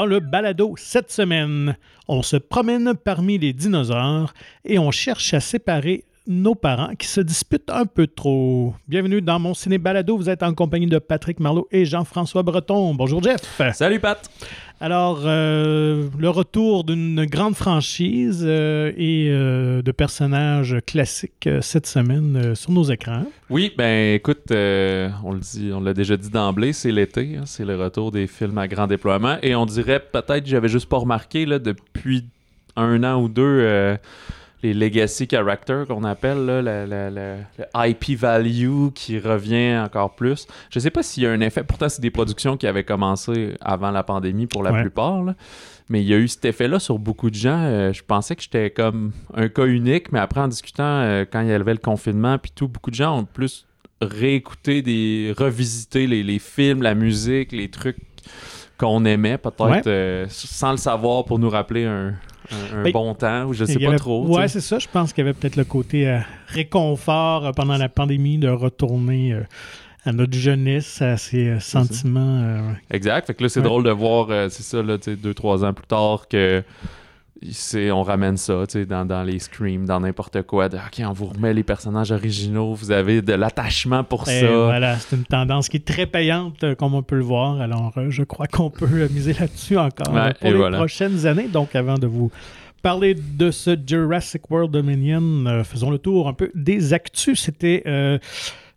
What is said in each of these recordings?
dans le balado cette semaine. On se promène parmi les dinosaures et on cherche à séparer nos parents qui se disputent un peu trop. Bienvenue dans mon ciné balado. Vous êtes en compagnie de Patrick Marlot et Jean-François Breton. Bonjour Jeff. Salut Pat. Alors, euh, le retour d'une grande franchise euh, et euh, de personnages classiques cette semaine sur nos écrans. Oui, ben écoute, on le dit, on l'a déjà dit d'emblée, c'est l'été, hein, c'est le retour des films à grand déploiement et on dirait peut-être, j'avais juste pas remarqué là depuis un an ou deux les legacy characters qu'on appelle, là, le, IP value qui revient encore plus. Je sais pas s'il y a un effet, pourtant c'est des productions qui avaient commencé avant la pandémie pour la plupart, mais il y a eu cet effet-là sur beaucoup de gens. Euh, je pensais que j'étais comme un cas unique, mais après en discutant, euh, quand il y avait le confinement, puis tout, beaucoup de gens ont plus réécouté, des, revisité les, les films, la musique, les trucs qu'on aimait, peut-être euh, sans le savoir pour nous rappeler un, un, ben, bon temps ou je sais pas trop. Ouais, c'est ça. Je pense qu'il y avait peut-être le côté euh, réconfort euh, pendant la pandémie de retourner euh, à notre jeunesse, à ses sentiments. exact. Fait que là, c'est drôle de voir, c'est ça, là, deux, trois ans plus tard que on ramène ça dans, dans les screams, dans n'importe quoi. OK, on vous remet les personnages originaux, vous avez de l'attachement pour Et ça. Voilà, c'est une tendance qui est très payante, euh, comme on peut le voir. Alors, euh, je crois qu'on peut euh, miser là-dessus encore pour les prochaines années. Donc, avant de vous parler de ce Jurassic World Dominion, faisons le tour un peu des actus. C'était.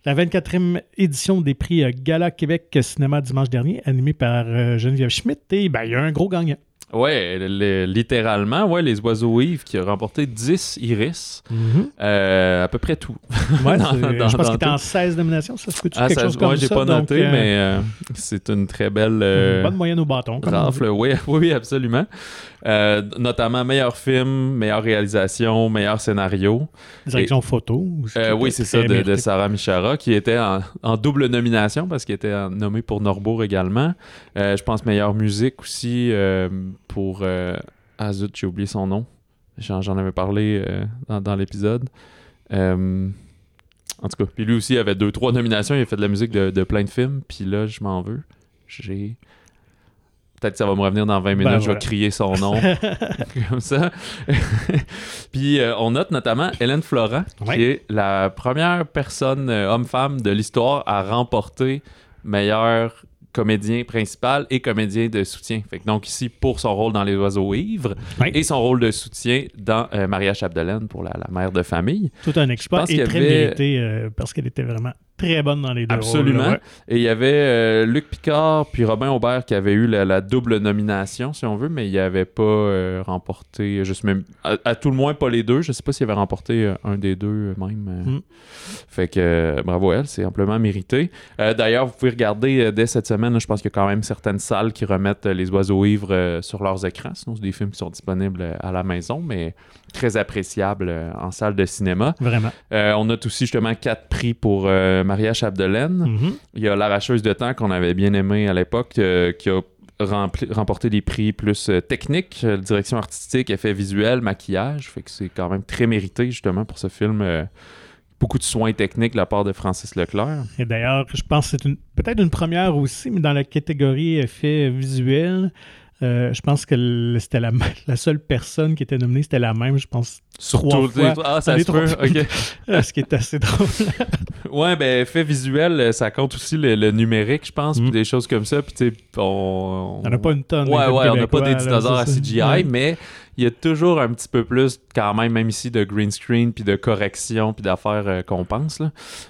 la 24e édition des prix Gala Québec Cinéma dimanche dernier, animé par Geneviève Schmidt. Et ben, il y a un gros gagnant. Ouais, littéralement, ouais, les oiseaux Yves qui a remporté 10 iris. Mhm. euh, à peu près tout. Ouais, dans, je pense qu'il était en 16 nominations, ça se peut ah, quelque chose comme ouais, j'ai pas noté, euh, mais euh, c'est une très belle. Euh, bonne moyenne au bâton. Rafle, oui, oui, absolument. Euh, notamment meilleur film, meilleure réalisation, meilleur scénario. Direction photo. oui, c'est ça, de, Sarah Michara, qui était en, double nomination parce qu'il était nommé pour Norbourg également. je pense meilleure musique aussi pour. Euh, ah zut, j'ai oublié son nom. J'en avais parlé euh, dans, l'épisode. Euh, en tout cas, puis lui aussi avait deux, trois nominations. Il a fait de la musique de, plein de films. Puis là, je m'en veux. J'ai. Peut-être que ça va me revenir dans 20 minutes, ben, je vais crier son nom. comme ça. puis on note notamment Hélène Florent, qui est la première personne homme-femme de l'histoire à remporter meilleur comédien principal et comédien de soutien. Fait que donc ici pour son rôle dans Les Oiseaux Ivres et son rôle de soutien dans euh, Maria Chapdelaine pour la, mère de famille. Tout un exploit et très mérité euh, parce qu'elle était vraiment très bonne dans les deux Absolument. Et il y avait euh, Luc Picard puis Robin Aubert qui avaient eu la, double nomination, si on veut, mais il avait pas euh, remporté, juste même, à, tout le moins pas les deux. Je sais pas s'il avait remporté euh, un des deux même. Mm. Fait que bravo à elle, c'est amplement mérité. D'ailleurs, vous pouvez regarder dès cette semaine, je pense qu'il y a quand même certaines salles qui remettent les oiseaux ivres sur leurs écrans. Sinon, c'est des films qui sont disponibles à la maison, mais très appréciables en salle de cinéma. Vraiment. on a aussi justement quatre prix pour Maria Chapdelaine. Mm-hmm. Il y a L'arracheuse de temps qu'on avait bien aimé à l'époque, euh, qui a remporté des prix plus euh, techniques, euh, direction artistique, effets visuels, maquillage. Fait que c'est quand même très mérité justement pour ce film. beaucoup de soins techniques de la part de Francis Leclerc. Et d'ailleurs, je pense que c'est peut-être une première aussi, mais dans la catégorie effets visuels, je pense que c'était la, la, seule personne qui était nominée, c'était la même, je pense, Surtout, trois fois. Ah, ça se peut, ok. Ce qui est assez drôle. ouais, ben, effet visuel, ça compte aussi le, numérique, je pense, puis mm. des choses comme ça. Puis, tu sais, on. On n'a pas une tonne. Ouais, ouais, on n'a pas des dinosaures à CGI, mais il y a toujours un petit peu plus, quand même, même ici, de green screen, puis de correction, puis d'affaires euh, qu'on pense.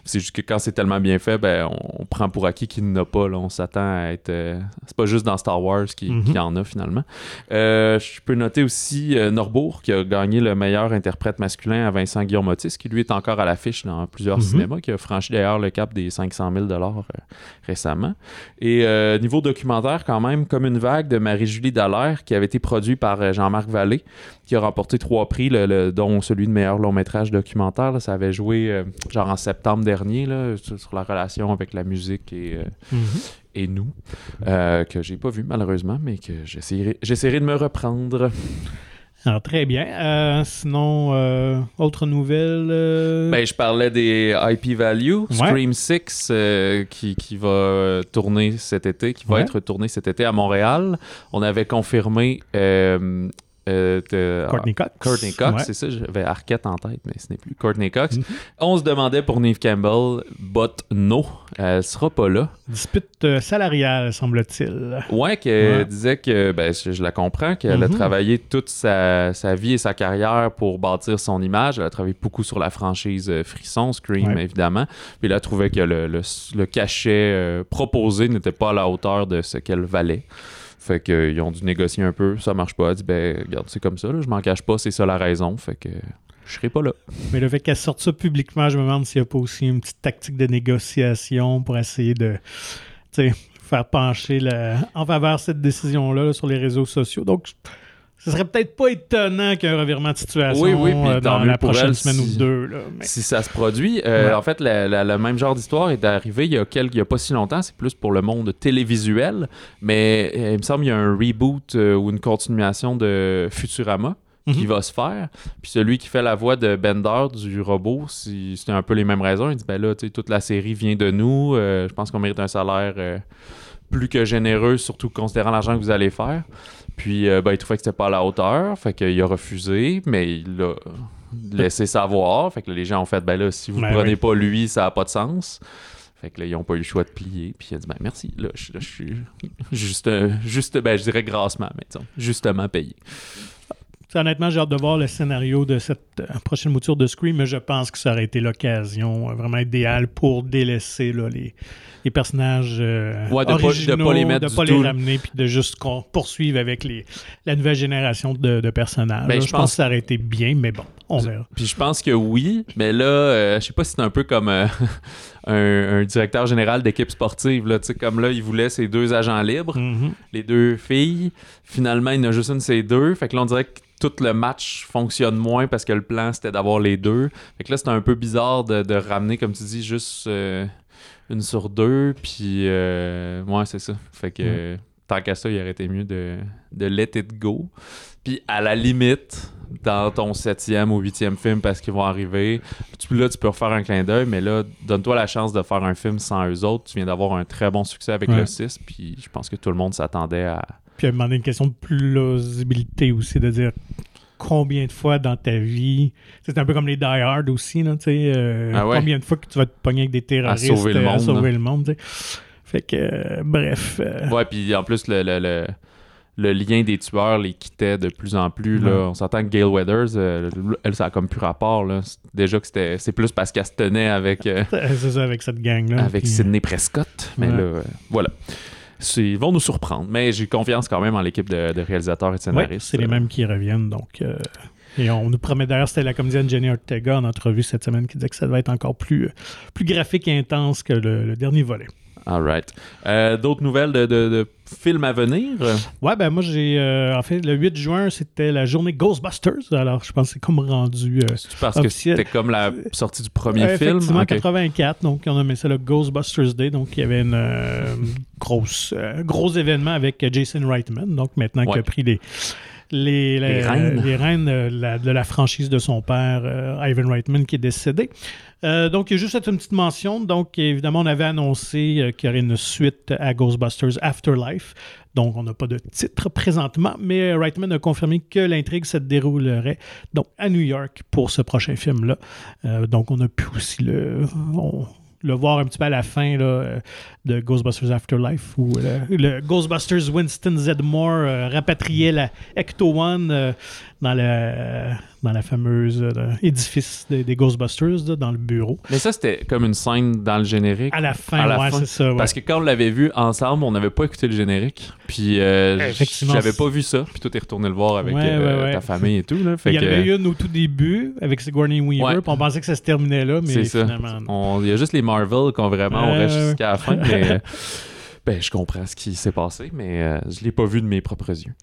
C'est juste que quand c'est tellement bien fait, ben, on, prend pour acquis qu'il n'a pas. Là. On s'attend à être. Euh, c'est pas juste dans Star Wars qu'il y en a, finalement. Euh, je peux noter aussi Norbourg, qui a gagné le meilleur interprète masculin à Vincent Guillaume Otis, qui lui est encore à l'affiche dans plusieurs mhm. cinémas, qui a franchi d'ailleurs le cap des 500 000 dollars euh, récemment. Et euh, niveau documentaire, quand même, comme une vague de Marie-Julie Dallaire, qui avait été produit par euh, Jean-Marc Vallée, qui a remporté trois prix, dont celui de meilleur long métrage documentaire. ça avait joué genre en septembre dernier sur, la relation avec la musique et, mhm. et nous, que j'ai pas vu malheureusement, mais que j'essaierai de me reprendre. Alors, très bien. Euh, sinon, euh, autre nouvelle euh? Ben, je parlais des IP Value. Scream 6 qui, qui, va tourner cet été, qui va être tourné cet été à Montréal. On avait confirmé euh, de, Courtney Cox. Courtney Cox, c'est ça, j'avais Arquette en tête, mais ce n'est plus Courtney Cox. Mhm. On se demandait pour Neve Campbell, but no, elle sera pas là. Dispute euh, salariale, semble-t-il. Ouais, qu'elle disait que, ben, je, la comprends, qu'elle a mhm. travaillé toute sa, vie et sa carrière pour bâtir son image. Elle a travaillé beaucoup sur la franchise euh, Frisson, Scream, évidemment. Puis elle a trouvé que le, le cachet proposé n'était pas à la hauteur de ce qu'elle valait. Fait qu'ils ont dû négocier un peu, ça marche pas. Elle dit, ben, regarde, c'est comme ça, je m'en cache pas, c'est ça la raison. Fait que je serai pas là. Mais le fait qu'elle sorte ça publiquement, je me demande s'il n'y a pas aussi une petite tactique de négociation pour essayer de faire pencher en faveur de cette décision-là sur les réseaux sociaux. Donc, ce serait peut-être pas étonnant qu'il y ait un revirement de situation euh, dans la prochaine semaine ou deux. Si ça se produit. Euh, en fait, le même genre d'histoire est arrivé il y, a quelques, il y a pas si longtemps. C'est plus pour le monde télévisuel. Mais euh, il me semble qu'il y a un reboot ou une continuation de Futurama. qui mhm. va se faire. Puis celui qui fait la voix de Bender du robot, c'était un peu les mêmes raisons. Il dit ben là, toute la série vient de nous. je pense qu'on mérite un salaire plus que généreux, surtout considérant l'argent que vous allez faire. Puis, euh, ben, il trouvait que c'était pas à la hauteur. Fait qu'il a refusé, mais il a laissé savoir. Fait que les gens ont fait, ben là, si vous ne ben prenez pas lui, ça n'a pas de sens. Fait que là, ils n'ont pas eu le choix de plier. Puis il a dit, ben merci. Là, je, suis juste, juste, ben, je dirais grassement, mais justement payé. Honnêtement, j'ai hâte de voir le scénario de cette euh, prochaine mouture de Scream, mais je pense que ça aurait été l'occasion euh, vraiment idéale pour délaisser là, les, les personnages euh, de originaux, pas, pas les mettre de pas les ramener, puis de juste qu'on poursuive avec les, la nouvelle génération de, de personnages. Ben, je, pense... que ça aurait été bien, mais bon, on verra. Puis je pense que oui, mais là, euh, je sais pas si c'est un peu comme euh, un, directeur général d'équipe sportive. Là, comme là, il voulait ses deux agents libres, mm-hmm. les deux filles. Finalement, il en a juste une, ces deux. Fait que là, on dirait que tout le match fonctionne moins parce que le plan c'était d'avoir les deux. Fait que là, c'est un peu bizarre de, de, ramener, comme tu dis, juste une sur deux. Puis, euh, ouais, c'est ça. Fait que, tant qu'à ça, il aurait été mieux de, de let it go. Puis, à la limite, dans ton septième ou huitième film, parce qu'ils vont arriver, tu, là, tu peux refaire un clin d'œil, mais là, donne-toi la chance de faire un film sans eux autres. Tu viens d'avoir un très bon succès avec le 6, puis je pense que tout le monde s'attendait à. Puis, à demander une question de plausibilité aussi, de dire combien de fois dans ta vie. C'est un peu comme les Die Hard aussi, là, euh, ah combien de fois que tu vas te pogner avec des terroristes à sauver le monde. sauver le monde fait que, euh, bref. Euh. Ouais, puis en plus, le, le, le, lien des tueurs les quittait de plus en plus. Là. On s'entend que Gail Weathers, elle, ça a comme plus rapport. Là. Déjà que c'était, c'est plus parce qu'elle se tenait avec. c'est ça, avec cette gang-là. Avec Sidney Prescott. Mais là, voilà ils vont nous surprendre. Mais j'ai confiance quand même en l'équipe de, réalisateurs et de scénaristes. c'est les mêmes qui reviennent. Donc, euh, et on nous promet d'ailleurs, c'était la comédienne Jenny Ortega en entrevue cette semaine qui disait que ça va être encore plus, plus graphique et intense que le dernier volet. All right. Euh, d'autres nouvelles de, films à venir? Ouais, ben moi, j'ai. Euh, en fait, le 8 juin, c'était la journée Ghostbusters. Alors, je pense que c'est comme rendu. Euh, parce que c'était comme la sortie du premier film? Effectivement, 84. Donc, on a mis ça le Ghostbusters Day. Donc, il y avait une grosse, gros événement avec Jason Reitman. Donc, maintenant qu'il a pris les les, les, reines, de, la, franchise de son père, euh, Ivan Reitman, qui est décédé. Euh, donc, il y a juste une petite mention. Donc, évidemment, on avait annoncé euh, qu'il y aurait une suite à Ghostbusters Afterlife. Donc, on n'a pas de titre présentement, mais Reitman a confirmé que l'intrigue se déroulerait donc à New York pour ce prochain film-là. donc, on a pu aussi le le voir un petit peu à la fin là, euh, de Ghostbusters Afterlife où euh, le Ghostbusters Winston Zedmore euh, rapatriait la Ecto One dans la, dans la fameuse euh, édifice des, Ghostbusters, dans le bureau. Mais ça, c'était comme une scène dans le générique. À la fin, ouais, c'est ça. Parce que quand on l'avait vu ensemble, on n'avait pas écouté le générique. Puis euh, j'avais pas vu ça. Puis toi, t'es retourné le voir avec euh, ta famille et tout. Là. il y avait une au tout début avec Sigourney Weaver. Puis on pensait que ça se terminait là, mais finalement. Il y a juste les Marvel qui ont vraiment, on reste jusqu'à la fin. mais, ben, je comprends ce qui s'est passé, mais euh, je ne l'ai pas vu de mes propres yeux.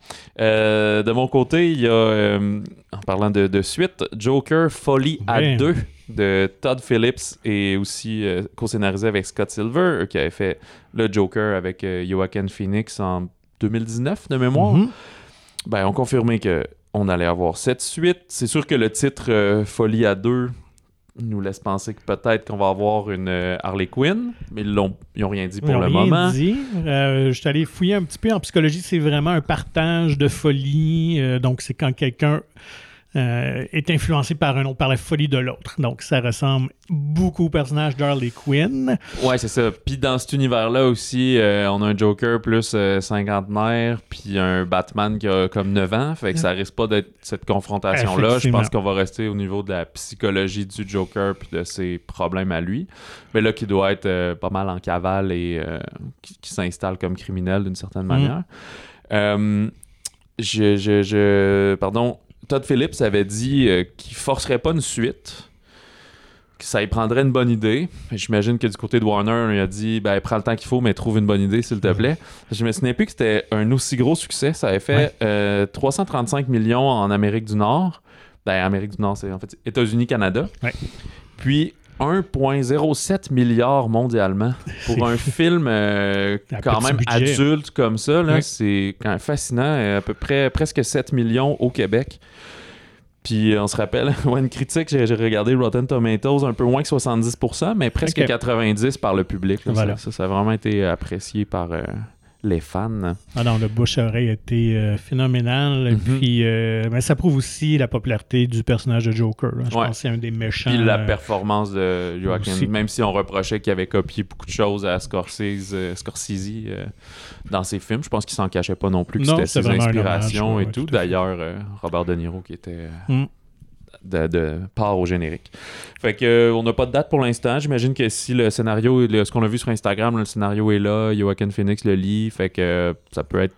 Euh, de mon côté, il y a, euh, en parlant de, suite, Joker Folie à deux de Todd Phillips et aussi co-scénarisé avec Scott Silver, qui avait fait le Joker avec Joaquin Phoenix en 2019 de mémoire. Mm-hmm. Ben, on confirmé que on allait avoir cette suite. C'est sûr que le titre Folie à deux nous laisse penser que peut-être qu'on va avoir une euh, Harley Quinn, mais ils n'ont rien dit pour ils le rien moment. Dit. Euh, je suis allé fouiller un petit peu en psychologie, c'est vraiment un partage de folie. Euh, donc, c'est quand quelqu'un euh, est influencé par un autre, par la folie de l'autre. Donc, ça ressemble beaucoup au personnage d'Harley Quinn. Ouais, c'est ça. Puis dans cet univers-là aussi, euh, on a un Joker plus euh, cinquantenaire, puis un Batman qui a comme 9 ans. Fait que ça risque pas d'être cette confrontation-là. Je pense qu'on va rester au niveau de la psychologie du Joker puis de ses problèmes à lui. Mais là, qui doit être pas mal en cavale et qui, s'installe comme criminel d'une certaine mm. manière. je, je, je, pardon, Todd Phillips avait dit euh, qu'il forcerait pas une suite, que ça y prendrait une bonne idée. J'imagine que du côté de Warner, il a dit ben, prends le temps qu'il faut, mais trouve une bonne idée, s'il te plaît. Je me souviens plus que c'était un aussi gros succès. Ça avait fait 335 euh, millions en Amérique du Nord. Ben, Amérique du Nord, c'est en fait États-Unis, Canada. Puis 1,07 milliard mondialement pour un film euh, quand même adulte comme ça. C'est fascinant. Euh, à peu près presque 7 millions au Québec. Puis on se rappelle, une critique, j'ai regardé Rotten Tomatoes, un peu moins que 70%, mais presque 90% par le public. Ça, ça, a vraiment été apprécié par, euh, les fans. Ah non, le bouche à oreille a été euh, phénoménal. Mhm. puis, euh, mais ça prouve aussi la popularité du personnage de Joker. Je pense que c'est un des méchants. Puis la euh, performance de Joaquin, même si on reprochait qu'il avait copié beaucoup de choses à Scorsese, Scorsese dans ses films, je pense qu'il s'en cachait pas non plus que c'était ses inspirations et tout. D'ailleurs, Robert De Niro qui était. Mm de, part au générique. Fait que euh, on n'a pas de date pour l'instant. J'imagine que si le scénario, ce qu'on a vu sur Instagram, le scénario est là, Joaquin Phoenix le lit, fait que euh, ça peut être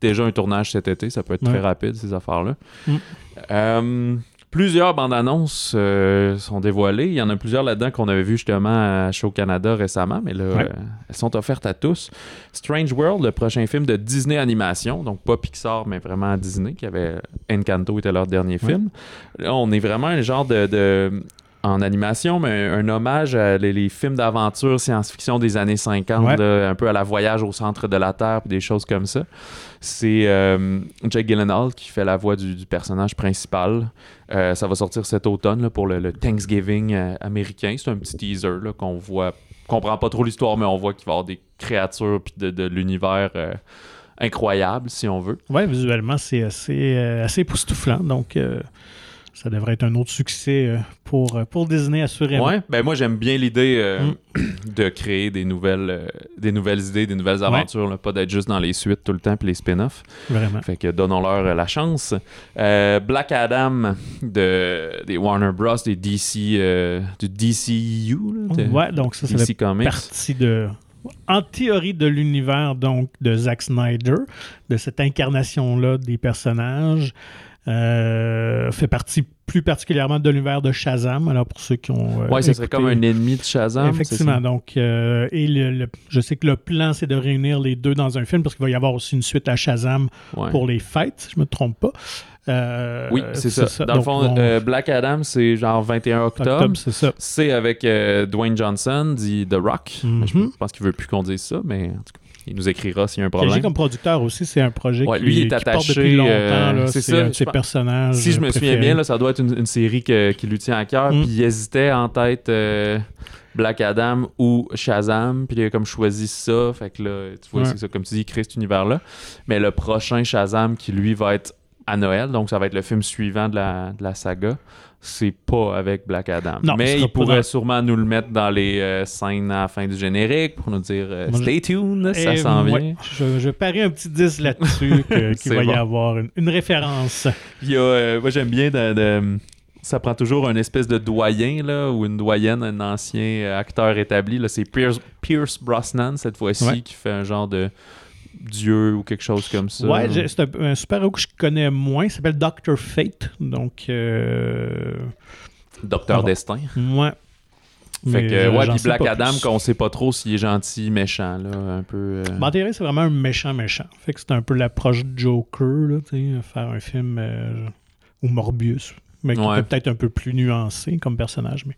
déjà un tournage cet été, ça peut être très rapide ces affaires-là. Mm. Euh, Plusieurs bandes annonces euh, sont dévoilées. Il y en a plusieurs là-dedans qu'on avait vu justement à Show Canada récemment, mais là, euh, elles sont offertes à tous. Strange World, le prochain film de Disney Animation, donc pas Pixar, mais vraiment Disney, qui avait Encanto était leur dernier film. Là, on est vraiment un genre de, en animation, mais un, hommage à les, films d'aventure science-fiction des années 50, un peu à la voyage au centre de la Terre, des choses comme ça. C'est euh, Jake Gyllenhaal qui fait la voix du, personnage principal. Euh, ça va sortir cet automne pour le, Thanksgiving euh, américain. C'est un petit teaser qu'on voit. Comprend pas trop l'histoire, mais on voit qu'il va y avoir des créatures puis de, l'univers incroyable, si on veut. Ouais, visuellement, c'est assez, assez époustouflant. Donc, ça devrait être un autre succès euh, pour, euh, pour Disney, assurément. Ouais, ben moi j'aime bien l'idée euh, mm. de créer des nouvelles, des nouvelles idées, des nouvelles aventures, pas d'être juste dans les suites tout le temps puis les spin-offs. Vraiment. Fait que donnons-leur la chance. Black Adam de, des Warner Bros, des DC, du DCU. Là, ouais, donc ça, c'est partie de en théorie de l'univers donc de Zack Snyder, de cette incarnation-là des personnages. Euh, fait partie plus particulièrement de l'univers de Shazam. Alors pour ceux qui ont. Euh, ouais, ce serait comme un ennemi de Shazam. Effectivement. Donc, euh, et le, je sais que le plan, c'est de réunir les deux dans un film parce qu'il va y avoir aussi une suite à Shazam pour les fêtes, si je ne me trompe pas. oui, c'est ça. Dans le fond, Black Adam, c'est genre 21 octobre. c'est ça. C'est avec Dwayne Johnson, dit The Rock. Mhm. Je pense qu'il veut plus qu'on dise ça, mais en tout cas. Il nous écrira s'il y a un problème. comme producteur aussi, c'est un projet qui, lui, est attaché, porte depuis longtemps. Euh, c'est ça. Ses personnages. Si je me souviens bien, là, ça doit être une, série qui lui tient à cœur. Mm. Puis il hésitait en tête euh, Black Adam ou Shazam. Puis il a comme choisi ça. Fait que là, tu vois, c'est ça. Comme tu dis, il crée cet univers-là. Mais le prochain Shazam qui lui va être à Noël, donc ça va être le film suivant de la, de la saga c'est pas avec Black Adam. mais il pourrait sûrement nous le mettre dans les euh, scènes à la fin du générique pour nous dire euh, Stay tuned, ça s'en vient. je, parie un petit 10 là-dessus qu'il va y avoir une, référence. Il y a, euh, moi, j'aime bien de, ça prend toujours un espèce de doyen là, ou une doyenne, un ancien acteur établi. C'est Pierce, Pierce Brosnan cette fois-ci qui fait un genre de Dieu ou quelque chose comme ça. Ouais, c'est un, super-héros que je connais moins. Il s'appelle Doctor Fate. Donc. Euh... Docteur Destin. Ouais. Fait que, ouais, puis Black Adam, qu'on sait pas trop s'il est gentil, méchant, là, un peu. Euh... Ben, c'est vraiment un méchant, méchant. Fait que c'est un peu l'approche de Joker, là, tu sais, faire un film. Euh, ou Morbius. Mais qui est peut-être un peu plus nuancé comme personnage. Mais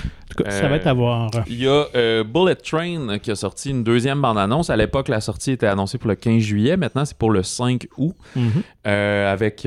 en tout cas, ça va être à voir. Il y a Bullet Train qui a sorti une deuxième bande-annonce. À l'époque, la sortie était annoncée pour le 15 juillet. Maintenant, c'est pour le 5 août mm-hmm. avec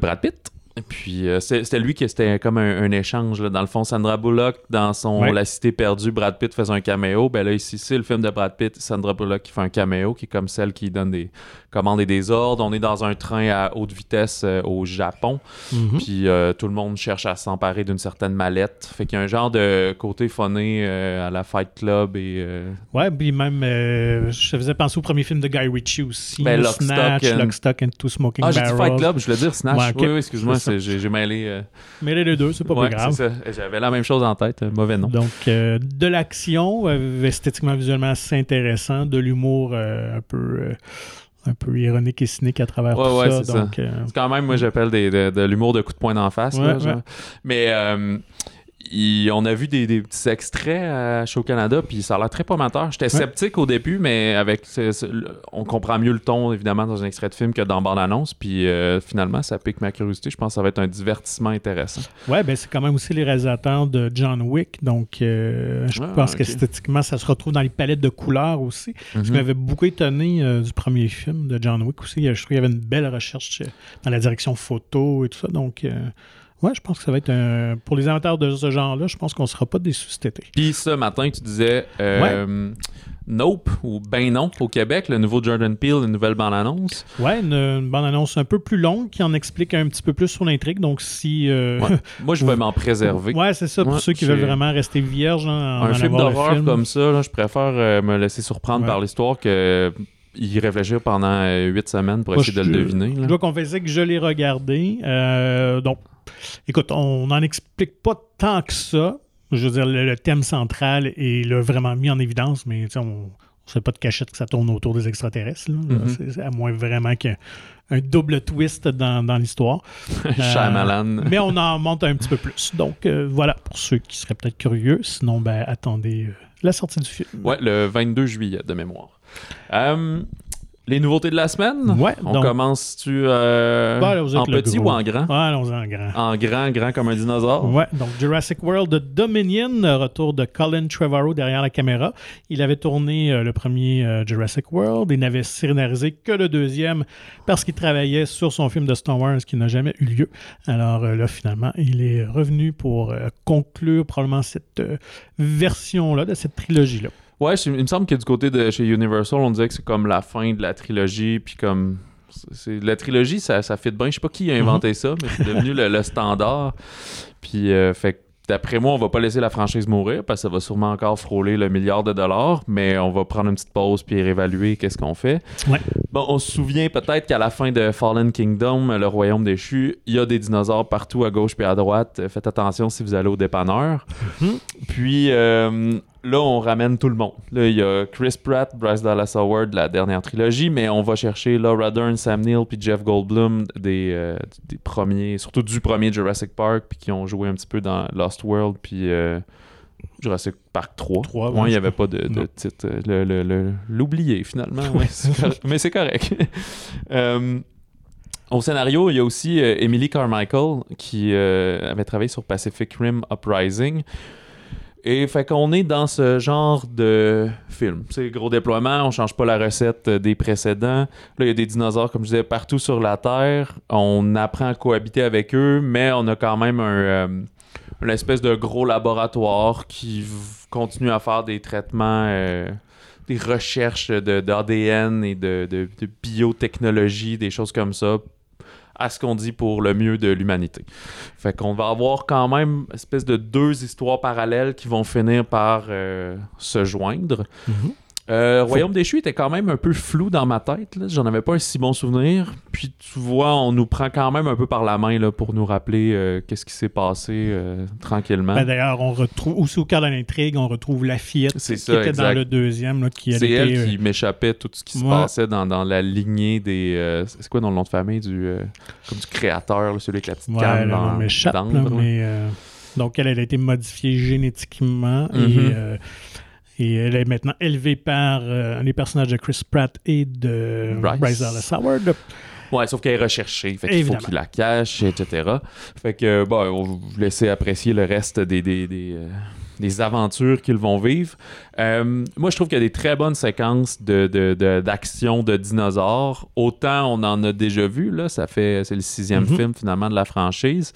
Brad Pitt. Et puis, euh, c'était lui qui c'était comme un, échange. Là. Dans le fond, Sandra Bullock, dans son La Cité perdue, Brad Pitt faisait un caméo. Ben là, ici, c'est le film de Brad Pitt, Sandra Bullock qui fait un caméo, qui est comme celle qui donne des commandes et des ordres. On est dans un train à haute vitesse euh, au Japon. Mhm. Puis, euh, tout le monde cherche à s'emparer d'une certaine mallette. Fait qu'il y a un genre de côté phoné à la Fight Club. et Ouais, puis même, je faisais penser au premier film de Guy Ritchie aussi. Ben, Lock, Snatch, Stock and... Lock, Stock and Two Smoking Barrels. Ah, dit Fight Club, je voulais dire Snatch. Oui, excuse-moi j'ai mêlé. Euh, mêlé les deux, c'est pas, grave. J'avais la même chose en tête, mauvais nom. Donc, euh, de l'action, euh, esthétiquement, visuellement assez intéressant, de l'humour un peu un peu ironique et cynique à travers tout ça. c'est quand même, moi, j'appelle de, l'humour de coup de poing d'en face. Mais on a vu des, petits extraits à Show Canada, puis ça a l'air très prometteur. J'étais sceptique au début, mais avec on comprend mieux le ton, évidemment, dans un extrait de film que dans bande-annonce. Puis euh, finalement, ça pique ma curiosité. Je pense que ça va être un divertissement intéressant. Ouais, ben c'est quand même aussi les réalisateurs de John Wick. Donc, euh, je ah, pense que esthétiquement, ça se retrouve dans les palettes de couleurs aussi. Je mhm. m'avais beaucoup étonné euh, du premier film de John Wick aussi. Je trouve qu'il y avait une belle recherche dans la direction photo et tout ça. Donc, oui, je pense que ça va être un. Pour les amateurs de ce genre-là, je pense qu'on ne sera pas déçus cet été. Puis ce matin, tu disais euh, Nope ou Ben non au Québec, le nouveau Jordan Peele, une nouvelle bande-annonce. Ouais, une, bande-annonce un peu plus longue qui en explique un petit peu plus sur l'intrigue. Donc si. Euh, Moi, je vais m'en préserver. Ouais, c'est ça, pour ceux qui veulent vraiment rester vierges. Hein, un film d'horreur comme ça, je préfère euh, me laisser surprendre par l'histoire que y réfléchir pendant huit semaines pour essayer de le deviner. Je dois confesser que je l'ai regardé. donc, Écoute, on n'en explique pas tant que ça. Je veux dire, le, thème central est là, vraiment mis en évidence, mais on ne sait pas de cachette que ça tourne autour des extraterrestres. Mm-hmm. à moins vraiment qu'il y ait un double twist dans, l'histoire. euh, mais on en monte un petit peu plus. Donc euh, voilà, pour ceux qui seraient peut-être curieux. Sinon, ben, attendez euh, la sortie du film. Ouais, le 22 juillet de mémoire. Euh, les nouveautés de la semaine? Ouais. On commence-tu euh, en petit ou en grand? Ouais, allons en grand. En grand, grand comme un dinosaure? Ouais. Donc, Jurassic World de Dominion, retour de Colin Trevorrow derrière la caméra. Il avait tourné euh, le premier euh, Jurassic World. Il n'avait scénarisé que le deuxième parce qu'il travaillait sur son film de Star Wars qui n'a jamais eu lieu. Alors là, finalement, il est revenu pour conclure probablement cette version-là, de cette trilogie-là. Ouais, il me semble que du côté de chez Universal, on disait que c'est comme la fin de la trilogie, puis comme. la trilogie, ça, ça fit bien. Je sais pas qui a inventé mhm. ça, mais c'est devenu le, standard. Puis, euh, fait d'après moi, on va pas laisser la franchise mourir parce que ça va sûrement encore frôler le milliard de dollars, mais on va prendre une petite pause puis réévaluer qu'est-ce qu'on fait. Ouais. Bon, on se souvient peut-être qu'à la fin de Fallen Kingdom, le royaume déchu, il y a des dinosaures partout à gauche puis à droite. Faites attention si vous allez au dépanneur. Mhm. Puis, euh, là, on ramène tout le monde. Là, il y a Chris Pratt, Bryce Dallas Howard, la dernière trilogie, mais on va chercher Laura Dern, Sam Neill, puis Jeff Goldblum des, euh, des premiers, surtout du premier Jurassic Park, puis qui ont joué un petit peu dans Lost World, puis euh, Jurassic Park 3. 3 il n'y avait pas de, de titre. L'oublier, finalement. mais c'est correct. Euh, au scénario, il y a aussi Emily Carmichael qui avait travaillé sur Pacific Rim Uprising. Et fait qu'on est dans ce genre de film. C'est gros déploiement, on change pas la recette des précédents. Là, il y a des dinosaures, comme je disais, partout sur la Terre. On apprend à cohabiter avec eux, mais on a quand même un, euh, une espèce de gros laboratoire qui continue à faire des traitements, euh, des recherches d'ADN et de, de biotechnologie, des choses comme ça à ce qu'on dit pour le mieux de l'humanité. Fait qu'on va avoir quand même espèce de deux histoires parallèles qui vont finir par euh, se joindre. Mm-hmm. Euh, Royaume déchu était quand même un peu flou dans ma tête. J'en avais pas un si bon souvenir. Puis tu vois, on nous prend quand même un peu par la main là, pour nous rappeler euh, qu'est-ce qui s'est passé euh, tranquillement. Ben, d'ailleurs, on retrouve aussi au cœur de l'intrigue, on retrouve la fillette qui était dans le deuxième. qui C'est elle qui m'échappait tout ce qui se passait dans, dans, la lignée des. c'est quoi dans le nom de famille du, comme du créateur, celui avec la petite canne dans, m'échappe, mais Donc elle, elle, a été modifiée génétiquement et mm-hmm. Et elle est maintenant élevée par euh, les personnages de Chris Pratt et de Bryce, Dallas Howard. Ouais, sauf qu'elle est recherchée. Fait qu'il faut qu'il la cache, etc. Fait que, bon, on vous laisser apprécier le reste des, des, des, des aventures qu'ils vont vivre. Euh, moi, je trouve qu'il y a des très bonnes séquences d'action de, de, de, dinosaures. Autant on en a déjà vu, là, ça fait, c'est le sixième mhm. film finalement de la franchise.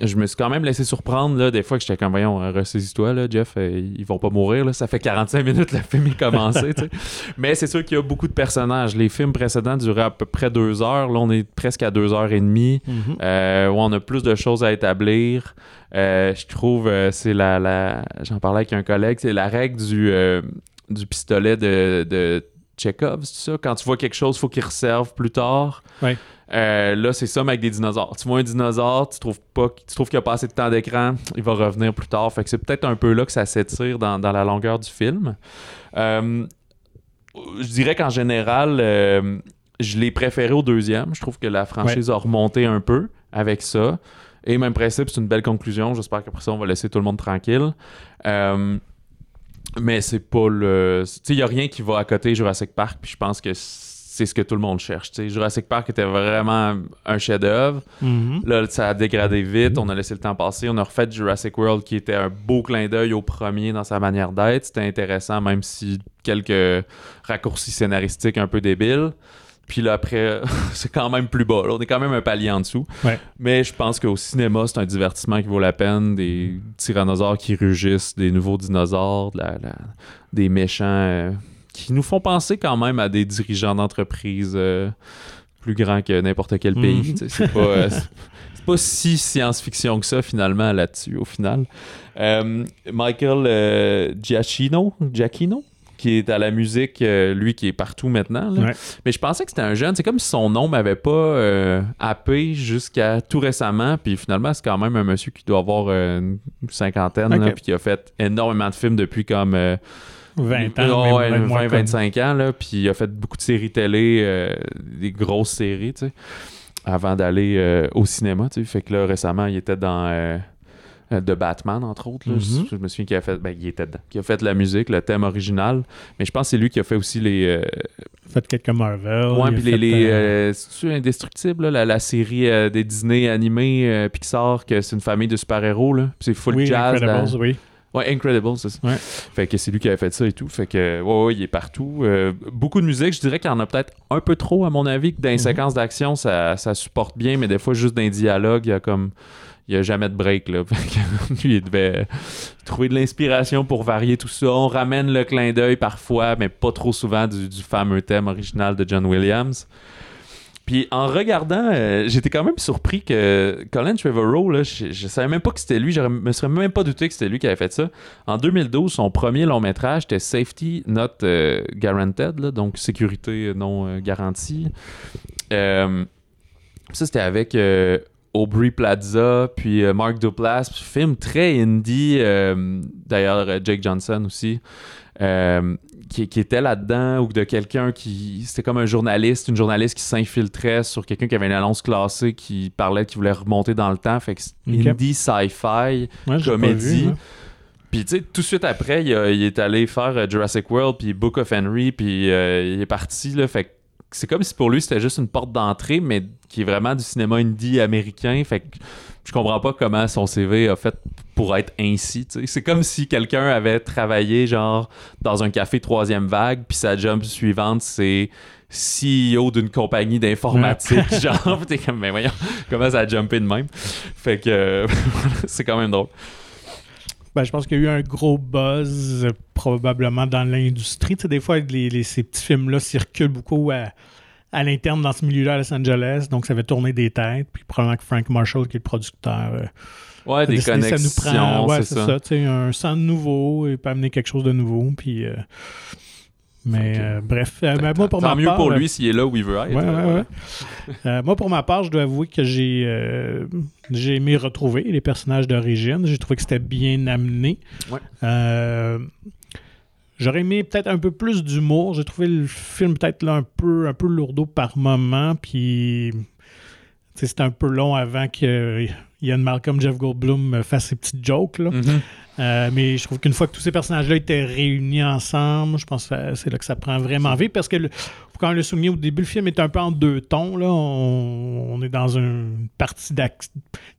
Je me suis quand même laissé surprendre, là, des fois que j'étais comme, voyons, ressaisis-toi, là, Jeff, euh, ils vont pas mourir, là. ça fait 45 minutes le film est commencé. Mais c'est sûr qu'il y a beaucoup de personnages. Les films précédents duraient à peu près deux heures, là, on est presque à deux heures et demie, mhm. euh, où on a plus de choses à établir. Je trouve, c'est la, la... j'en parlais avec un collègue, c'est la règle du euh, du pistolet de, de Chekhov, c'est ça? Quand tu vois quelque chose, il faut qu'il resserve plus tard. Euh, là, c'est ça, mais avec des dinosaures. Tu vois un dinosaure, tu trouves pas, tu trouves qu'il a pas assez de temps d'écran, il va revenir plus tard. Fait que c'est peut-être un peu là que ça s'étire dans, la longueur du film. Euh, je dirais qu'en général, je l'ai préféré au deuxième. Je trouve que la franchise a remonté un peu avec ça. Et même principe, c'est une belle conclusion. J'espère qu'après ça, on va laisser tout le monde tranquille. Mais c'est pas le. Tu sais, il n'y a rien qui va à côté Jurassic Park, puis je pense que c'est ce que tout le monde cherche. sais Jurassic Park était vraiment un chef-d'œuvre. Mm-hmm. Là, ça a dégradé vite. On a laissé le temps passer. On a refait Jurassic World qui était un beau clin d'œil au premier dans sa manière d'être. C'était intéressant, même si quelques raccourcis scénaristiques un peu débiles. Puis là, après, c'est quand même plus bas. On est quand même un palier en dessous. Mais je pense qu'au cinéma, c'est un divertissement qui vaut la peine. Des tyrannosaures qui rugissent, des nouveaux dinosaures, des méchants euh, qui nous font penser quand même à des dirigeants d'entreprise euh, plus grands que n'importe quel pays. Mhm. C'est pas, euh, pas, si science-fiction que ça, finalement, là-dessus, au final. Michael Giacchino, Giacchino? Qui est à la musique, euh, lui qui est partout maintenant. Mais je pensais que c'était un jeune. C'est comme si son nom m'avait pas euh, happé jusqu'à tout récemment. Puis finalement, c'est quand même un monsieur qui doit avoir euh, une cinquantaine, puis qui a fait énormément de films depuis comme. 20 ans, 20, 25 ans, là, puis il a fait beaucoup de séries télé, des grosses séries, tu sais, avant d'aller au cinéma, tu sais. Fait que là, récemment, il était dans euh, de Batman, entre autres. Mm-hmm. Je me souviens qu'il a fait. Ben, il était dedans. Qui a fait la musique, le thème original. Mais je pense que c'est lui qui a fait aussi les. Euh... Fait quelques Marvel. Ouais, puis les. les euh, C'est-tu Indestructible, la, la, série euh, des Disney animés Pixar, que c'est une famille de super-héros, là. c'est full oui, jazz. Incredibles, oui. Ouais, Incredible, c'est ça. Fait que c'est lui qui avait fait ça et tout. Fait que, ouais, ouais il est partout. beaucoup de musique, je dirais qu'il y en a peut-être un peu trop, à mon avis, que dans les mm-hmm. séquences d'action, ça, ça supporte bien, mais des fois, juste dans les dialogues, il y a comme il n'y a jamais de break. Là. Lui, il devait trouver de l'inspiration pour varier tout ça. On ramène le clin d'œil parfois, mais pas trop souvent, du, fameux thème original de John Williams. Puis en regardant, euh, j'étais quand même surpris que Colin Trevorrow, là, je, ne savais même pas que c'était lui, je me serais même pas douté que c'était lui qui avait fait ça. En 2012, son premier long métrage était Safety Not euh, Guaranteed, donc sécurité non euh, garantie. ça, c'était avec Aubrey Plaza, puis euh, Mark Duplass, film très indie, euh, d'ailleurs euh, Jake Johnson aussi, qui, qui, était là-dedans, ou de quelqu'un qui, c'était comme un journaliste, une journaliste qui s'infiltrait sur quelqu'un qui avait une annonce classée, qui parlait, qui voulait remonter dans le temps, fait que indie sci-fi, comédie. Puis tu sais, tout de suite après, il, est allé faire Jurassic World, puis Book of Henry, puis il est parti, là, fait que c'est comme si pour lui c'était juste une porte d'entrée, mais qui est vraiment du cinéma indie américain. Fait que je comprends pas comment son CV a fait pour être ainsi. C'est comme si quelqu'un avait travaillé genre dans un café troisième vague, puis sa job suivante c'est CEO d'une compagnie d'informatique. genre, t'es comme, mais voyons, comment ça a jumpé de même? Fait que c'est quand même drôle. Ben, je pense qu'il y a eu un gros buzz probablement dans l'industrie. Tu sais, des fois, ces petits films-là circulent beaucoup à, l'interne dans ce milieu-là à Los Angeles. Donc, ça fait tourner des têtes. Puis probablement que Frank Marshall, qui est le producteur, euh, ouais, des connexions, ça nous prend. Ouais, c'est ça. tu sais, un sang nouveau, il peut amener quelque chose de nouveau. Puis. Euh, mais euh, bref, euh, moi pour Tant ma mieux pour lui s'il est là où il veut être. Ouais, euh, moi pour ma part, je dois avouer que j'ai j'ai aimé retrouver les personnages d'origine. J'ai trouvé que c'était bien amené. J'aurais aimé peut-être un peu plus d'humour. J'ai trouvé le film peut-être là un peu un peu lourdeau par moment. Puis c'était un peu long avant que Ian Malcolm, Jeff Goldblum fasse ses petites jokes. Là. Mm-hmm. Euh, mais je trouve qu'une fois que tous ces personnages-là étaient réunis ensemble, je pense que c'est là que ça prend vraiment vie parce que quand même le souligner au début, le film est un peu en deux tons. Là. On, est dans une partie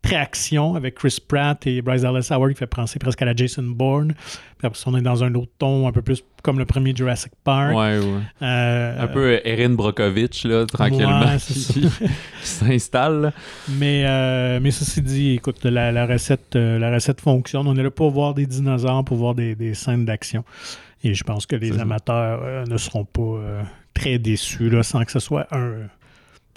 très action avec Chris Pratt et Bryce Dallas Howard qui fait penser presque à la Jason Bourne. Puis après on est dans un autre ton un peu plus comme le premier Jurassic Park. Ouais, ouais. Euh, un peu Erin Brockovich, là, tranquillement, qui, s'installe. Mais, euh, mais ceci dit, écoute, la, recette, euh, la recette fonctionne. On est là pour voir des dinosaures, pour voir des, des scènes d'action. Et je pense que les amateurs ne seront pas très déçus, là, sans que ce soit un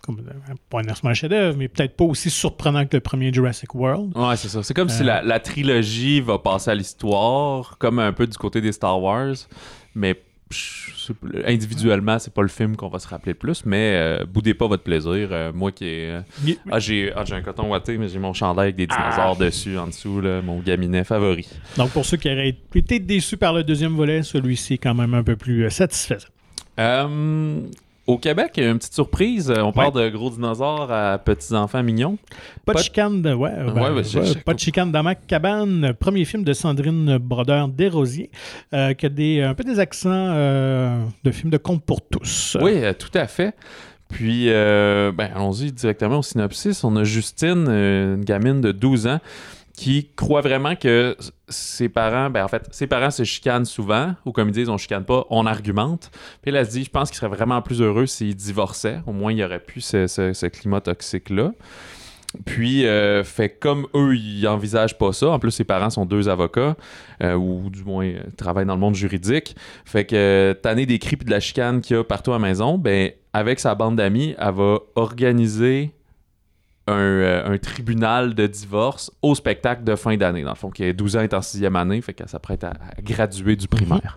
comme pas un chef-d'œuvre, mais peut-être pas aussi surprenant que le premier Jurassic World. Ouais, c'est ça. C'est comme si la, la, trilogie va passer à l'histoire, comme un peu du côté des Star Wars, mais individuellement, c'est pas le film qu'on va se rappeler le plus, mais euh, boudez pas votre plaisir. Euh, moi qui ai. Euh, ah, ah, j'ai un coton watté, mais j'ai mon chandail avec des dinosaures ah. dessus en dessous, mon gaminet favori. Donc, pour ceux qui auraient été déçus par le deuxième volet, celui-ci est quand même un peu plus satisfaisant. Au Québec, il y a une petite surprise. On parle de gros dinosaures à petits-enfants mignons. Pas, de chicane de... Ouais, pas de chicane dans ma cabane. Premier film de Sandrine Brodeur Desrosiers, euh, qui a des, un peu des accents euh, de film de conte pour tous. Oui, euh, tout à fait. Puis, ben, allons-y directement au synopsis. On a Justine, une gamine de 12 ans, qui croit vraiment que ses parents, ben en fait, ses parents se chicanent souvent, ou comme ils disent, on chicane pas, on argumente. Puis elle, se dit, je pense qu'il serait vraiment plus heureux s'il divorçait. Au moins, il n'y aurait plus ce, climat toxique-là. Puis, euh, fait comme eux, ils envisagent pas ça. En plus, ses parents sont deux avocats, euh, ou du moins euh, travaillent dans le monde juridique. Fait que, tanner des cris et de la chicane qu'il y a partout à la maison, ben, avec sa bande d'amis, elle va organiser euh, un, tribunal de divorce au spectacle de fin d'année, dans le fond, qui est 12 ans est en sixième année, fait qu'elle s'apprête à, graduer du primaire.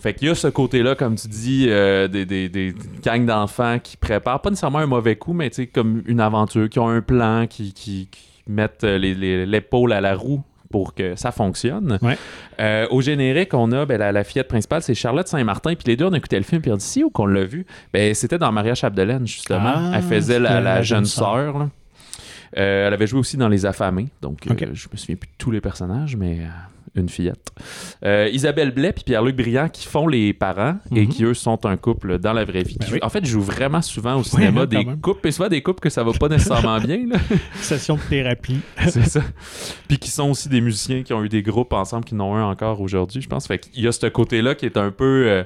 Fait qu'il y a ce côté-là, comme tu dis, euh, des, des, gangs d'enfants qui préparent, pas nécessairement un mauvais coup, mais comme une aventure, qui ont un plan, qui, qui, mettent l'épaule à la roue pour que ça fonctionne. Euh, au générique, on a ben, la, fillette principale, c'est Charlotte Saint-Martin. Puis les deux, on a écouté le film, puis on dit si ou qu'on l'a vu? Ben, c'était dans Maria Chapdelaine, justement. Ah, Elle faisait la, jeune sœur. Euh, elle avait joué aussi dans Les Affamés, donc euh, je me souviens plus de tous les personnages, mais euh, une fillette. Isabelle Blais et Pierre-Luc Briand qui font les parents et mhm. qui eux sont un couple dans la vraie vie. Ben en fait, jouent vraiment souvent au cinéma des couples, et souvent des couples que ça va pas nécessairement bien. Session de thérapie. C'est ça. Puis qui sont aussi des musiciens qui ont eu des groupes ensemble, qui n'ont un encore aujourd'hui, je pense. Fait qu'il y a ce côté-là qui est un peu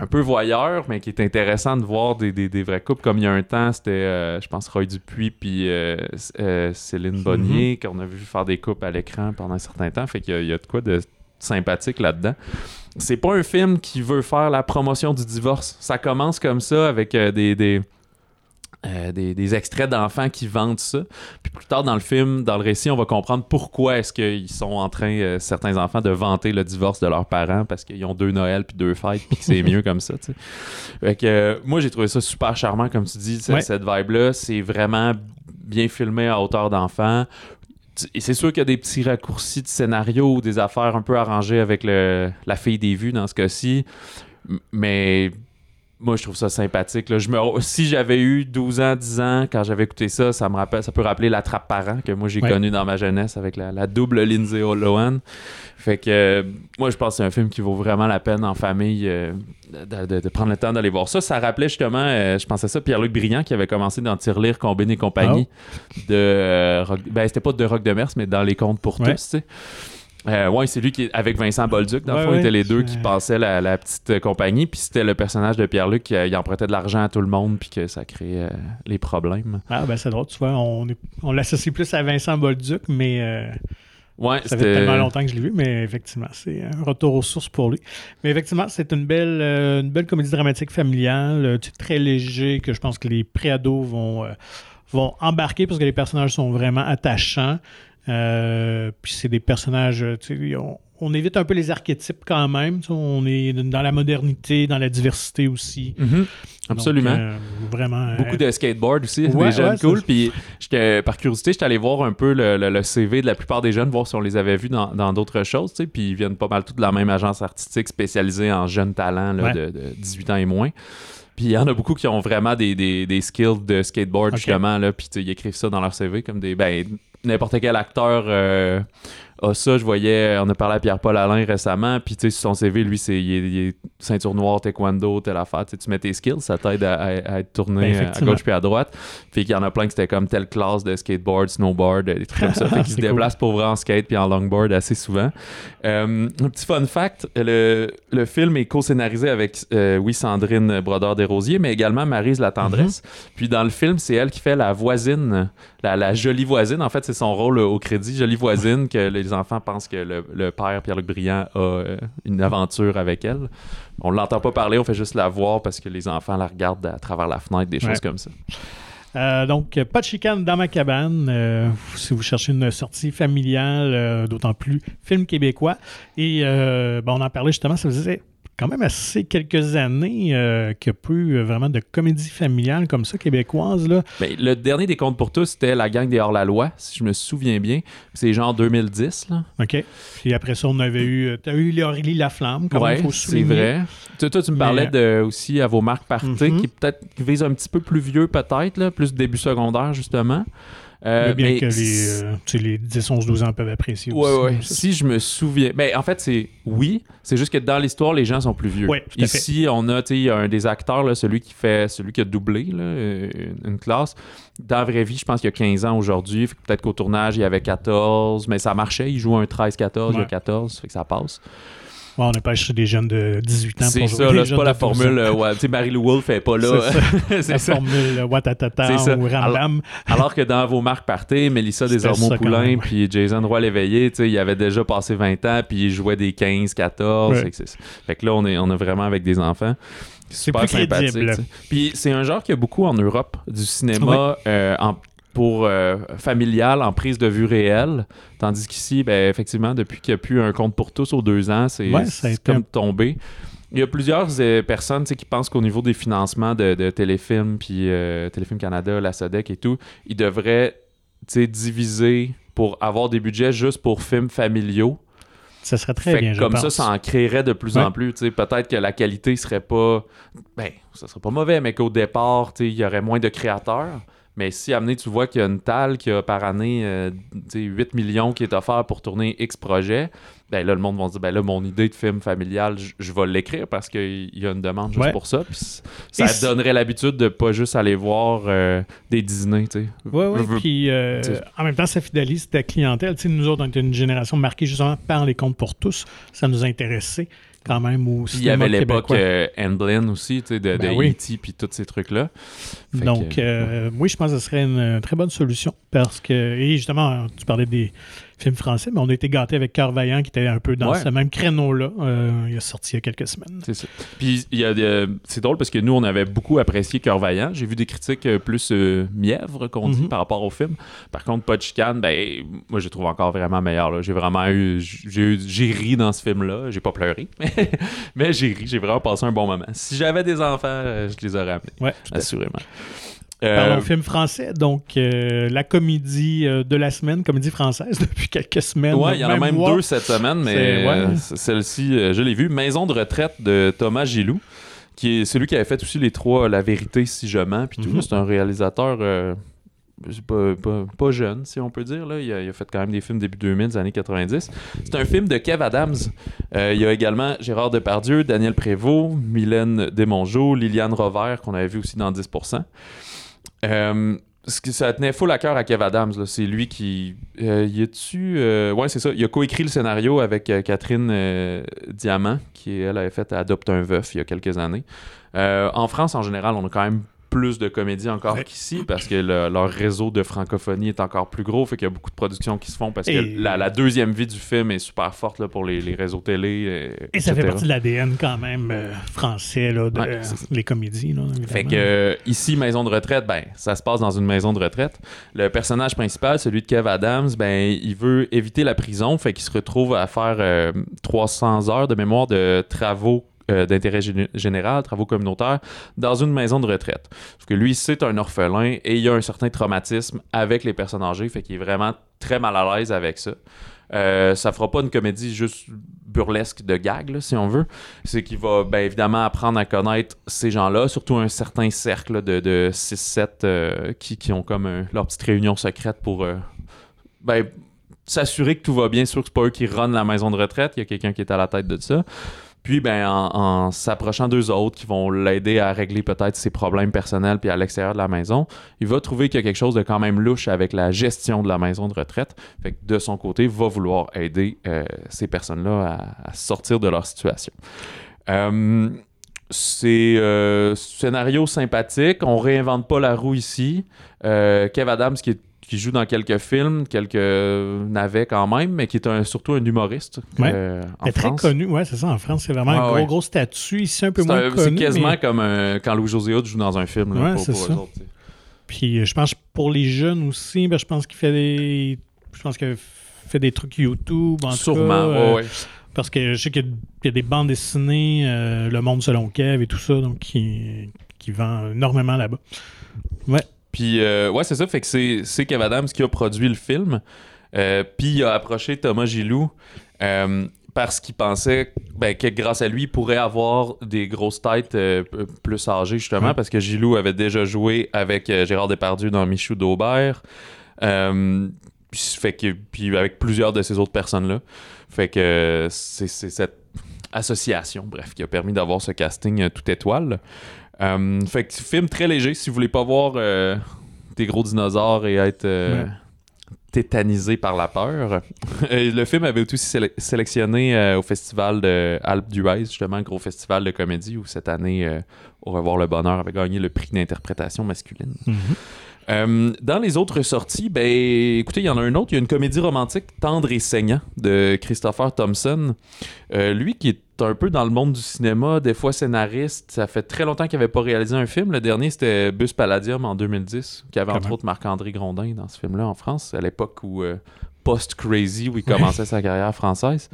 un peu voyeur, mais qui est intéressant de voir des, des, vrais couples. Comme il y a un temps, c'était, euh, je pense, Roy Dupuis puis euh, euh, Céline mhm. Bonnier, qu'on a vu faire des couples à l'écran pendant un certain temps. Fait qu'il y, a de quoi de sympathique là-dedans. C'est pas un film qui veut faire la promotion du divorce. Ça commence comme ça avec des euh, des, extraits d'enfants qui vendent ça. Puis plus tard dans le film, dans le récit, on va comprendre pourquoi est-ce qu'ils sont en train, euh, certains enfants, de vanter le divorce de leurs parents parce qu'ils ont deux Noëls puis deux fêtes puis que c'est mieux comme ça. Fait que, euh, moi, j'ai trouvé ça super charmant, comme tu dis, cette vibe-là. C'est vraiment bien filmé à hauteur d'enfant. Et c'est sûr qu'il y a des petits raccourcis de scénario ou des affaires un peu arrangées avec le, la fille des vues dans ce cas-ci. Mais moi je trouve ça sympathique là. je me si j'avais eu 12 ans 10 ans quand j'avais écouté ça ça me rappelle ça peut rappeler la trappe parent que moi j'ai connu dans ma jeunesse avec la, double Lindsay Lohan. Fait que moi je pense que c'est un film qui vaut vraiment la peine en famille euh, de, prendre le temps d'aller voir ça. Ça rappelait justement euh, je pensais ça Pierre-Luc Briand qui avait commencé dans Tirelire Combine et compagnie ah. de euh, ben c'était pas de Rock de Mers mais dans les contes pour tous tu sais euh, ouais, c'est lui qui avec Vincent Bolduc, dans le fond, étaient les deux qui passaient la, petite euh, compagnie, puis c'était le personnage de Pierre-Luc qui euh, empruntait de l'argent à tout le monde, puis que ça créait les problèmes. Ah, ben c'est drôle, tu vois, on, on l'associe plus à Vincent Bolduc, mais. Ouais, ça fait tellement longtemps que je l'ai vu, mais effectivement, c'est un retour aux sources pour lui. Mais effectivement, c'est une belle, une belle comédie dramatique familiale, très léger, que je pense que les préados vont, vont embarquer parce que les personnages sont vraiment attachants. Euh, puis c'est des personnages, on, on, évite un peu les archétypes quand même. On est dans la modernité, dans la diversité aussi. Mhm. Absolument. Euh, vraiment. Beaucoup de skateboard aussi, des jeunes cool. Puis par curiosité, j'étais allé voir un peu le, CV de la plupart des jeunes, voir si on les avait vus dans d'autres choses. Puis ils viennent pas mal tous de la même agence artistique spécialisée en jeunes talents de, de 18 ans et moins. Puis il y en a beaucoup qui ont vraiment des, des, des skills de skateboard, justement, là, puis ils écrivent ça dans leur CV comme des. Ben, n'importe quel acteur euh, ah, ça, je voyais, on a parlé à Pierre-Paul Alain récemment, puis tu sais, sur son CV, lui, c'est, il, est, ceinture noire, taekwondo, telle affaire. Tu mets tes skills, ça t'aide à, être tourné ben, à gauche puis à droite. Puis qu'il y en a plein qui c'était comme telle classe de skateboard, snowboard, des trucs comme ça. fait qu'il se déplace pour vrai en skate puis en longboard assez souvent. Euh, un petit fun fact, le, le film est co-scénarisé avec, euh, oui, Sandrine Brodeur-Desrosiers, mais également Marise La Tendresse. Mm-hmm. Puis dans le film, c'est elle qui fait la voisine, la, jolie voisine. En fait, c'est son rôle au crédit, jolie voisine, que les enfants pensent que le, père, Pierre-Luc Briand, a euh, une aventure avec elle. On l'entend pas parler, on fait juste la voir parce que les enfants la regardent à travers la fenêtre, des choses comme ça. Euh, donc, pas de chicane dans ma cabane. Euh, si vous cherchez une sortie familiale, d'autant plus film québécois. Et bon, on en parlait justement, ça faisait quand même assez quelques années euh, qu'il n'y a plus euh, vraiment de comédie familiale comme ça québécoise. Là. Ben, le dernier des Comptes pour tous, c'était La gang des hors-la-loi, si je me souviens bien. C'est genre 2010. Là. OK. Puis après ça, on avait eu. Euh, tu as eu Aurélie Laflamme, comme ouais, c'est vrai. Toi, tu me parlais de, aussi à vos marques Party, mm-hmm. qui peut-être vise un petit peu plus vieux, peut-être, plus début secondaire, justement. Euh, bien que les, euh, les 10, 11, 12 ans peuvent apprécier aussi. Oui, oui. Si je me souviens. Ben, en fait, c'est oui. C'est juste que dans l'histoire, les gens sont plus vieux. Ouais, Ici, on a un des acteurs, là, celui qui fait celui qui a doublé là, euh, une classe. Dans la vraie vie, je pense qu'il y a 15 ans aujourd'hui. Peut-être qu'au tournage, il y avait 14, mais ça marchait. Il joue un 13-14, il y a 14, fait que ça passe on n'est pas chez des jeunes de 18 ans C'est ça, c'est pas la formule. Euh, tu sais, Marie-Lou Wolfe n'est pas là. C'est la formule euh, Watatata ou Ramdam. Alors, que dans vos marques partées, Mélissa Desormeaux-Poulain puis Jason Roy-Léveillé, tu sais, il avait déjà passé 20 ans puis il jouait des 15, 14. Fait que là, on est, on est vraiment avec des enfants. C'est plus sympathique. Puis c'est un genre qu'il y a beaucoup en Europe, du cinéma euh, en pour euh, familial en prise de vue réelle. Tandis qu'ici, ben, effectivement, depuis qu'il n'y a plus un compte pour tous aux deux ans, c'est comme tombé. Il y a plusieurs euh, personnes qui pensent qu'au niveau des financements de, de Téléfilm, puis euh, Téléfilm Canada, la SODEC et tout, ils devraient diviser pour avoir des budgets juste pour films familiaux. Ça serait très bien, Comme ça, ça en créerait de plus en plus. Peut-être que la qualité serait pas... Ben, ça serait pas mauvais, mais qu'au départ, il y aurait moins de créateurs. Mais si amené, tu vois qu'il y a une TAL qui a par année 8 euh, millions qui est offert pour tourner X projet, ben là, le monde va se dire, ben là, mon idée de film familial, je vais l'écrire parce qu'il y a une demande juste pour ça. ça donnerait l'habitude de pas juste aller voir euh, des Disney, tu sais. Oui, oui. Puis euh, en même temps, ça fidélise ta clientèle. sais, nous autres, on était une génération marquée justement par les comptes pour tous. Ça nous intéressait quand même au Il y avait l'époque euh, aussi, tu sais, de, ben E.T. puis tous ces trucs-là. Donc, euh, oui, je pense que ce serait une très bonne solution parce que, et justement, tu parlais des film français, mais on a été gâtés avec Cœur Vaillant qui était un peu dans ce même créneau-là. Euh, il a sorti il y a quelques semaines. C'est ça. Puis il y a c'est drôle parce que nous, on avait beaucoup apprécié Cœur Vaillant. J'ai vu des critiques euh, plus euh, mièvres qu'on dit mhm. par rapport au film. Par contre, Pas de chicane, ben, moi, je trouve encore vraiment meilleur. J'ai vraiment eu. J'ai ri dans ce film-là. J'ai pas pleuré, mais, j'ai ri. J'ai vraiment passé un bon moment. Si j'avais des enfants, je les aurais amenés. Ouais, assurément. Parlons euh, film français, donc euh, la comédie euh, de la semaine, comédie française depuis quelques semaines. Ouais, il y en a même deux cette semaine, mais celle-ci, je l'ai vue. Maison de retraite de Thomas Gilou, qui est celui qui avait fait aussi les trois La vérité si je mens, puis tout. Mhm. C'est un réalisateur. Pas, jeune, si on peut dire. Là. Il, a, fait quand même des films début 2000, des années 90. C'est un film de Kev Adams. il y a également Gérard Depardieu, Daniel Prévost, Mylène Desmongeaux, Liliane Rovert, qu'on avait vu aussi dans 10%. Euh, ce ça tenait full à cœur à Kev Adams. C'est lui qui. Euh, y a-tu. Euh, ouais, c'est ça. Il a coécrit le scénario avec Catherine Diamant, qui, elle, avait fait Adopte un veuf il y a quelques années. en France, en général, on a quand même plus de comédie encore qu'ici parce que leur réseau de francophonie est encore plus gros. Fait qu'il y a beaucoup de productions qui se font parce que la, deuxième vie du film est super forte là, pour les, réseaux télé. Euh, et, ça fait partie de l'ADN quand même euh, français, là, de, les comédies. Là, fait que euh, ici, Maison de retraite, ben, ça se passe dans une maison de retraite. Le personnage principal, celui de Kev Adams, ben, il veut éviter la prison. Fait qu'il se retrouve à faire 300 heures de mémoire de travaux euh, d'intérêt général, travaux communautaires, dans une maison de retraite. Parce que lui, c'est un orphelin et il a un certain traumatisme avec les personnes âgées, fait qu'il est vraiment très mal à l'aise avec ça. Euh, ça fera pas une comédie juste burlesque de gag, si on veut. C'est qu'il va bien évidemment apprendre à connaître ces gens-là, surtout un certain cercle de, de 6-7 euh, qui, qui, ont comme leur petite réunion secrète pour ben, s'assurer que tout va bien. Sûr que c'est pas eux qui run la maison de retraite, il y a quelqu'un qui est à la tête de ça. Puis, ben, en, s'approchant d'eux autres qui vont l'aider à régler peut-être ses problèmes personnels puis à l'extérieur de la maison, il va trouver qu'il y a quelque chose de quand même louche avec la gestion de la maison de retraite. Fait que de son côté, va vouloir aider euh, ces personnes-là à, sortir de leur situation. Euh, c'est euh, scénario sympathique. On réinvente pas la roue ici. Kev Adams, qui est qui joue dans quelques films, quelques navets quand même, mais qui est surtout un humoriste. Ouais. Euh, très connu, ouais, c'est ça. En France, c'est vraiment un gros, gros statut. Ici, un peu moins connu. C'est quasiment comme quand Louis-José joue dans un film. Là, c'est ça. Puis euh, je pense pour les jeunes aussi, ben, je pense qu'il fait des. Je pense qu'il fait des trucs YouTube. En Sûrement, tout cas, euh, Parce que je sais qu'il y, a des bandes dessinées, Le Monde selon Kev et tout ça, donc qui, qui vend énormément là-bas. Ouais. Puis, euh, ouais, c'est ça. Fait que c'est Kev Adams qui a produit le film. Euh, puis, il a approché Thomas Gilou euh, parce qu'il pensait ben, que grâce à lui, il pourrait avoir des grosses têtes plus âgées, justement, parce que Gilou avait déjà joué avec Gérard Depardieu dans Michou d'Aubert. fait que, puis avec plusieurs de ces autres personnes-là. Fait que c'est cette association, bref, qui a permis d'avoir ce casting tout étoile. Euh, fait que film très léger si vous voulez pas voir euh, des gros dinosaures et être euh, tétanisé par la peur. le film avait aussi sélectionné au festival de Alpes d'Huez, justement, gros festival de comédie où cette année, Au revoir le bonheur avait gagné le prix d'interprétation masculine. Mm-hmm. dans les autres sorties, ben écoutez, il y en a un autre. Il y a une comédie romantique tendre et saignant de Christopher Thompson. lui qui est un peu dans le monde du cinéma, des fois scénariste. Ça fait très longtemps qu'il n'avait pas réalisé un film. Le dernier, c'était Bus Palladium en 2010, qui avait entre autres Marc-André Grondin dans ce film-là en France, à l'époque où euh, Post-Crazy, où il commençait sa carrière française.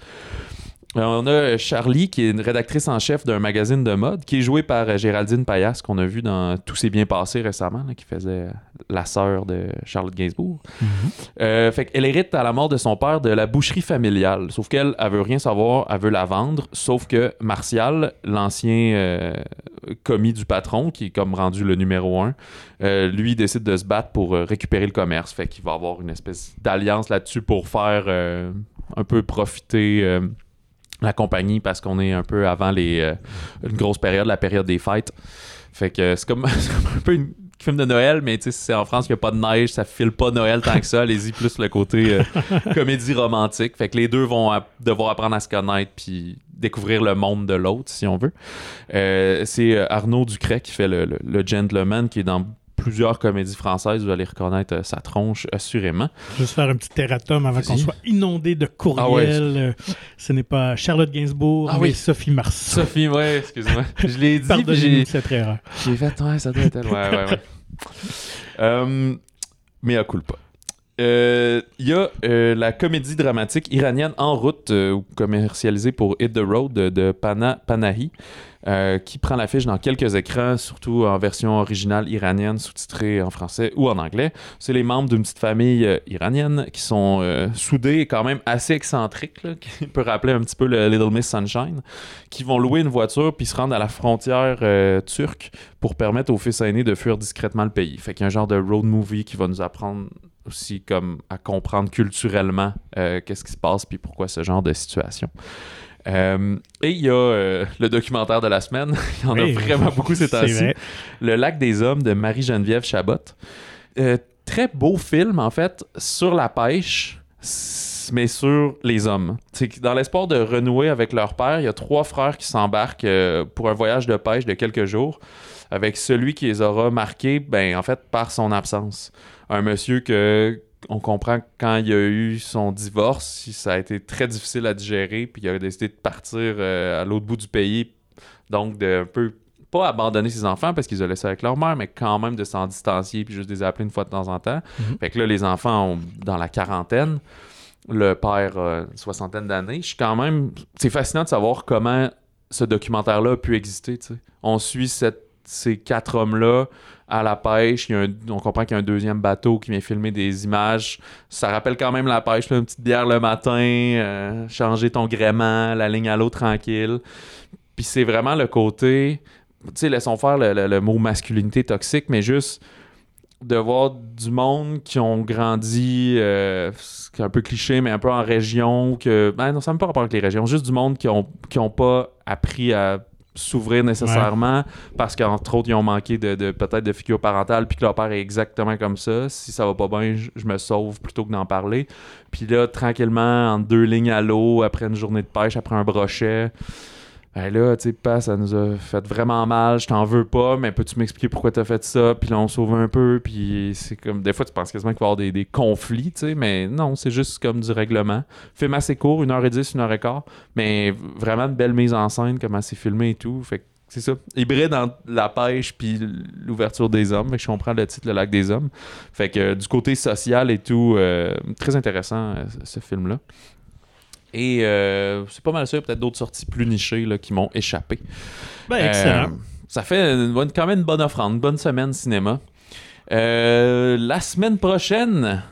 Euh, on a Charlie, qui est une rédactrice en chef d'un magazine de mode, qui est jouée par euh, Géraldine Payas, qu'on a vu dans Tout s'est bien passé récemment, qui faisait la sœur de Charlotte Gainsbourg. Mhm. Euh, fait qu'elle hérite à la mort de son père de la boucherie familiale. Sauf qu'elle, elle veut rien savoir, elle veut la vendre. Sauf que Martial, l'ancien commis du patron, qui est comme rendu le numéro un, lui décide de se battre pour récupérer le commerce. Fait qu'il va avoir une espèce d'alliance là-dessus pour faire un peu profiter la compagnie parce qu'on est un peu avant les, euh, une grosse période, la période des fêtes. Fait que c'est comme, un peu une film de Noël, mais c'est en France qu'il n'y a pas de neige, ça file pas Noël tant que ça. Allez-y plus le côté euh, comédie romantique. Fait que les deux vont devoir apprendre à se connaître puis découvrir le monde de l'autre, si on veut. Euh, c'est Arnaud Ducret qui fait le, le, gentleman qui est dans plusieurs comédies françaises, vous allez reconnaître euh, sa tronche assurément. Juste faire un petit terratum avant qu'on soit inondé de courriels. Ah ce n'est pas Charlotte Gainsbourg, ah mais Sophie Marceau. Sophie, ouais, excuse-moi. Je l'ai dit. j'ai cette erreur. J'ai fait, ouais, ça doit être elle. Ouais, ouais, ouais. Euh, mais à coup pas. Il euh, y a la comédie dramatique iranienne En route, commercialisée pour Hit the Road de, Pana, Panahi. Euh, qui prend l'affiche dans quelques écrans, surtout en version originale iranienne, sous-titrée en français ou en anglais. C'est les membres d'une petite famille euh, iranienne qui sont euh, soudés et quand même assez excentriques, qui peut rappeler un petit peu le Little Miss Sunshine, qui vont louer une voiture puis se rendre à la frontière turque pour permettre aux fils aînés de fuir discrètement le pays. Fait qu'il y a un genre de road movie qui va nous apprendre aussi comme à comprendre culturellement qu'est-ce qui se passe puis pourquoi ce genre de situation. Euh, et il y a euh, le documentaire de la semaine. il y en a vraiment beaucoup ces temps-ci. Le lac des hommes de Marie-Geneviève Chabot. Euh, très beau film, en fait, sur la pêche, mais sur les hommes. C'est dans l'espoir de renouer avec leur père, il y a trois frères qui s'embarquent pour un voyage de pêche de quelques jours avec celui qui les aura marqués, ben, en fait, par son absence. Un monsieur que on comprend que quand il a eu son divorce, ça a été très difficile à digérer, puis il a décidé de partir euh, à l'autre bout du pays. Donc, de un peu, pas abandonner ses enfants parce qu'ils ont laissé avec leur mère, mais quand même de s'en distancier, puis juste les appeler une fois de temps en temps. Mhm. Fait que là, les enfants ont dans la quarantaine, le père a une soixantaine d'années. Je suis quand même. C'est fascinant de savoir comment ce documentaire-là a pu exister. On suit ces quatre hommes-là à la pêche. on comprend qu'il y a un deuxième bateau qui vient filmer des images. Ça rappelle quand même la pêche, une petite bière le matin, euh, changer ton gréement, la ligne à l'eau tranquille. Puis c'est vraiment le côté, tu sais, laissons faire le, mot masculinité toxique, mais juste de voir du monde qui ont grandi, euh, c'est un peu cliché, mais un peu en région, que. Ben non, ça n'a pas rapport avec les régions, juste du monde qui ont, qui ont pas appris à s'ouvrir nécessairement parce qu'entre autres, ils ont manqué de, peut-être de figure parentale puis que leur père est exactement comme ça. Si ça va pas bien, je, me sauve plutôt que d'en parler. Puis là, tranquillement, en deux lignes à l'eau, après une journée de pêche, après un brochet ben là, tu sais, ça nous a fait vraiment mal, je t'en veux pas, mais peux-tu m'expliquer pourquoi t'as fait ça? Puis là, on sauve un peu, puis c'est comme, des fois, tu penses quasiment qu'il va y avoir des, conflits, tu sais, mais non, c'est juste comme du règlement. Film assez court, 1h10, 1h15, mais vraiment une belle mise en scène, comment c'est filmé et tout, fait c'est ça. Hybride dans la pêche puis l'ouverture des hommes. Fait que je comprends le titre Le lac des hommes. Fait que du côté social et tout, euh, très intéressant euh, ce film-là. Et euh, c'est pas mal ça, peut-être d'autres sorties plus nichées là, qui m'ont échappé. Ben, excellent. Euh, ça fait quand même une bonne offrande, une bonne semaine cinéma. Euh, la semaine prochaine,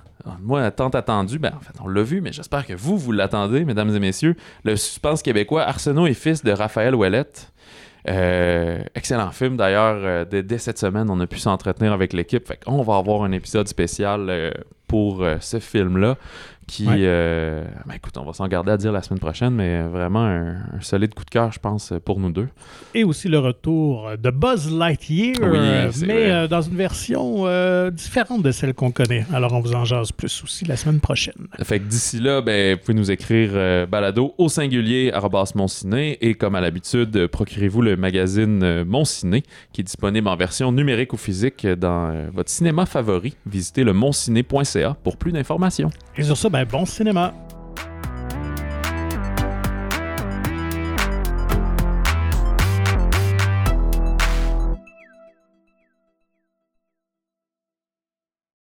moi, tant attendu, ben en fait, on l'a vu, mais j'espère que vous, vous l'attendez, mesdames et messieurs. Le suspense québécois Arsenault et fils de Raphaël Ouellette. excellent film d'ailleurs. dès, cette semaine, on a pu s'entretenir avec l'équipe. Fait on va avoir un épisode spécial pour ce film-là qui, euh, ben, écoute, on va s'en garder à dire la semaine prochaine, mais vraiment un, solide coup de cœur, je pense, pour nous deux. Et aussi le retour de Buzz Lightyear, euh, mais euh, dans une version différente de celle qu'on connaît. Alors, on vous en jase plus aussi la semaine prochaine. Fait que d'ici là, ben, vous pouvez nous écrire balado au singulier Mon Ciné et comme à l'habitude, procurez-vous le magazine Mon Ciné qui est disponible en version numérique ou physique dans votre cinéma favori. Visitez le monciné.ca pour plus d'informations. Et sur ça, ben, bon cinéma.